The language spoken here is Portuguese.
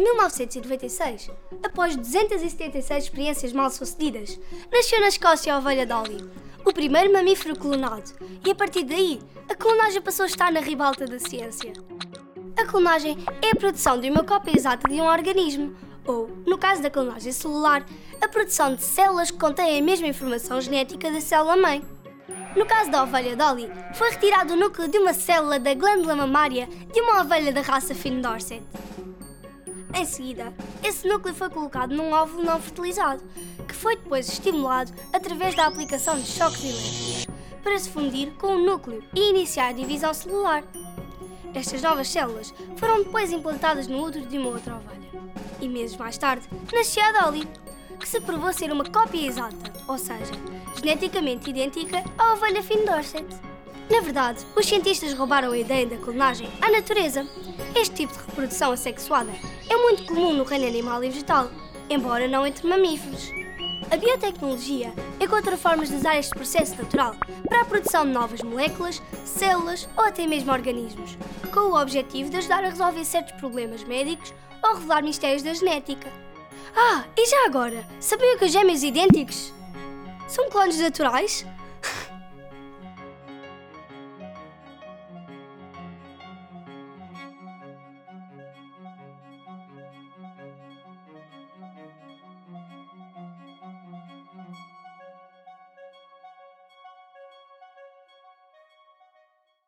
1996, após 276 experiências mal-sucedidas, nasceu na Escócia a ovelha Dolly, o primeiro mamífero clonado, e a partir daí, a clonagem passou a estar na ribalta da ciência. A clonagem é a produção de uma cópia exata de um organismo, ou, no caso da clonagem celular, a produção de células que contêm a mesma informação genética da célula-mãe. No caso da ovelha Dolly, foi retirado o núcleo de uma célula da glândula mamária de uma ovelha da raça Finn Dorset. Em seguida, esse núcleo foi colocado num óvulo não fertilizado, que foi depois estimulado através da aplicação de choques elétricos para se fundir com o núcleo e iniciar a divisão celular. Estas novas células foram depois implantadas no útero de uma outra ovelha. E meses mais tarde, nasceu a Dolly, que se provou ser uma cópia exata, ou seja, geneticamente idêntica à ovelha Finn Dorset. Na verdade, os cientistas roubaram a ideia da clonagem à natureza. Este tipo de reprodução assexuada é muito comum no reino animal e vegetal, embora não entre mamíferos. A biotecnologia encontra formas de usar este processo natural para a produção de novas moléculas, células ou até mesmo organismos, com o objetivo de ajudar a resolver certos problemas médicos ou revelar mistérios da genética. Ah, e já agora, sabiam que os gêmeos idênticos são clones naturais?